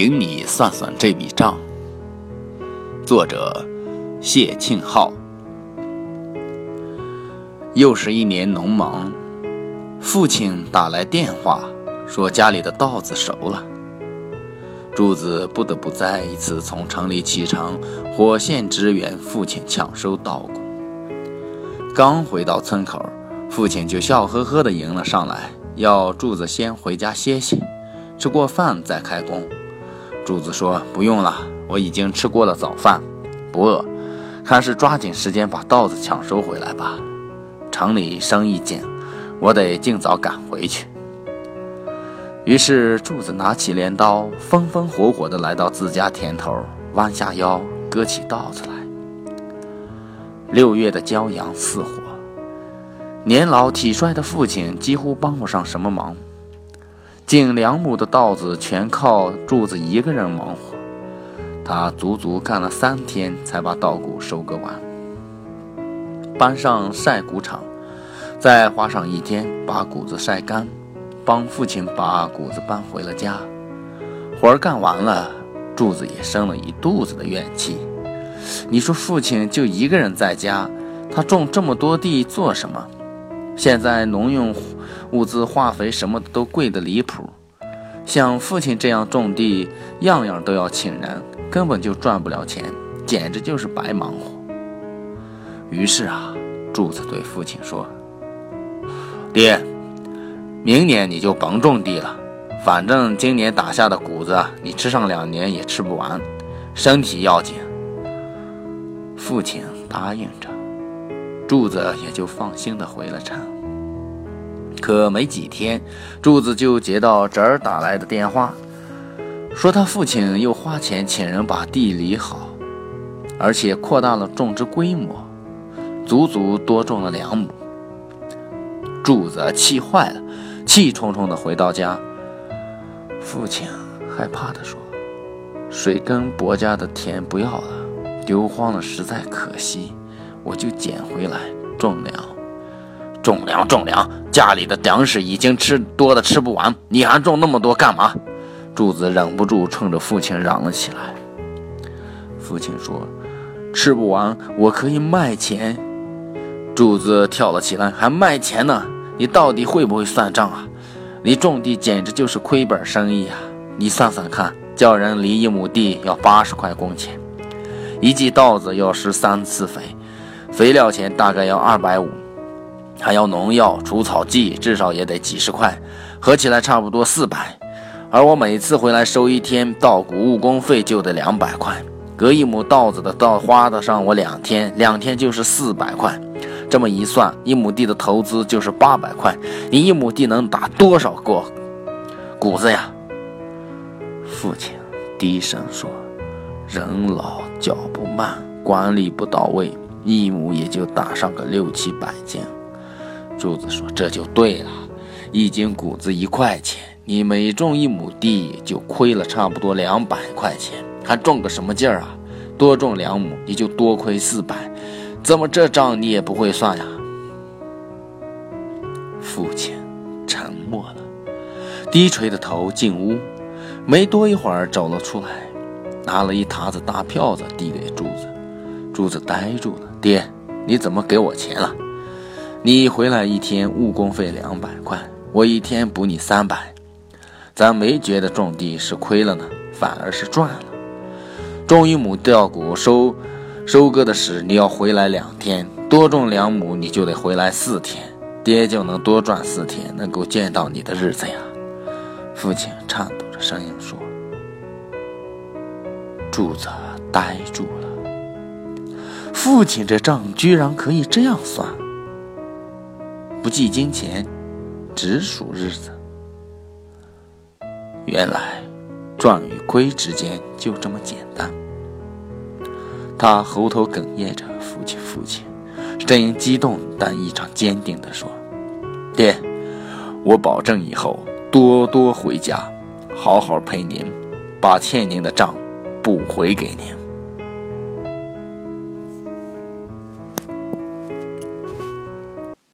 请你算算这笔账。作者：谢庆浩。又是一年农忙，父亲打来电话说家里的稻子熟了，柱子不得不再一次从城里启程，火线支援父亲抢收稻谷。刚回到村口，父亲就笑呵呵地迎了上来，要柱子先回家歇歇，吃过饭再开工。柱子说：“不用了，我已经吃过了早饭，不饿。还是抓紧时间把稻子抢收回来吧。城里生意紧，我得尽早赶回去。”于是柱子拿起镰刀，风风火火地来到自家田头，弯下腰割起稻子来。六月的骄阳似火，年老体衰的父亲几乎帮不上什么忙。近两亩的稻子全靠柱子一个人忙活，他足足干了三天才把稻谷收割完。搬上晒谷场，再花上一天把谷子晒干，帮父亲把谷子搬回了家。活儿干完了，柱子也生了一肚子的怨气。你说父亲就一个人在家，他种这么多地做什么？现在农用物资、化肥什么的都贵得离谱，像父亲这样种地，样样都要请人，根本就赚不了钱，简直就是白忙活。于是啊，柱子对父亲说：“爹，明年你就甭种地了，反正今年打下的谷子，你吃上两年也吃不完，身体要紧。”父亲答应着。柱子也就放心的回了城。可没几天，柱子就接到侄儿打来的电话，说他父亲又花钱请人把地理好，而且扩大了种植规模，足足多种了两亩。柱子气坏了，气冲冲的回到家。父亲害怕的说：“水根伯家的田不要了，丢荒了，实在可惜。”我就捡回来种粮，种粮种粮，家里的粮食已经吃多的吃不完，你还种那么多干嘛？柱子忍不住冲着父亲嚷了起来。父亲说：“吃不完，我可以卖钱。”柱子跳了起来：“还卖钱呢？你到底会不会算账啊？你种地简直就是亏本生意啊！你算算看，叫人犁一亩地要八十块工钱，一季稻子要施三次肥。”肥料钱大概要二百五，还要农药、除草剂，至少也得几十块，合起来差不多四百。而我每次回来收一天稻谷，误工费就得两百块，隔一亩稻子的稻花的上我两天，两天就是四百块。这么一算，一亩地的投资就是八百块。你一亩地能打多少个谷子呀？父亲低声说：“人老脚不慢，管理不到位。”一亩也就打上个六七百斤，柱子说：“这就对了，一斤谷子一块钱，你每种一亩地就亏了差不多两百块钱，还种个什么劲儿啊？多种两亩你就多亏四百，怎么这账你也不会算呀？”父亲沉默了，低垂着头进屋，没多一会儿走了出来，拿了一沓子大票子递给柱子，柱子呆住了。爹，你怎么给我钱了？你回来一天误工费两百块，我一天补你三百，咱没觉得种地是亏了呢，反而是赚了。种一亩稻谷收收割的时，你要回来两天；多种两亩，你就得回来四天，爹就能多赚四天，能够见到你的日子呀。父亲颤抖着声音说：“柱子呆住了。”父亲这账居然可以这样算，不计金钱，只数日子。原来赚与亏之间就这么简单。他喉头哽咽着：“父亲，父亲！”声音激动但异常坚定地说：“爹，我保证以后多多回家，好好陪您，把欠您的账补回给您。”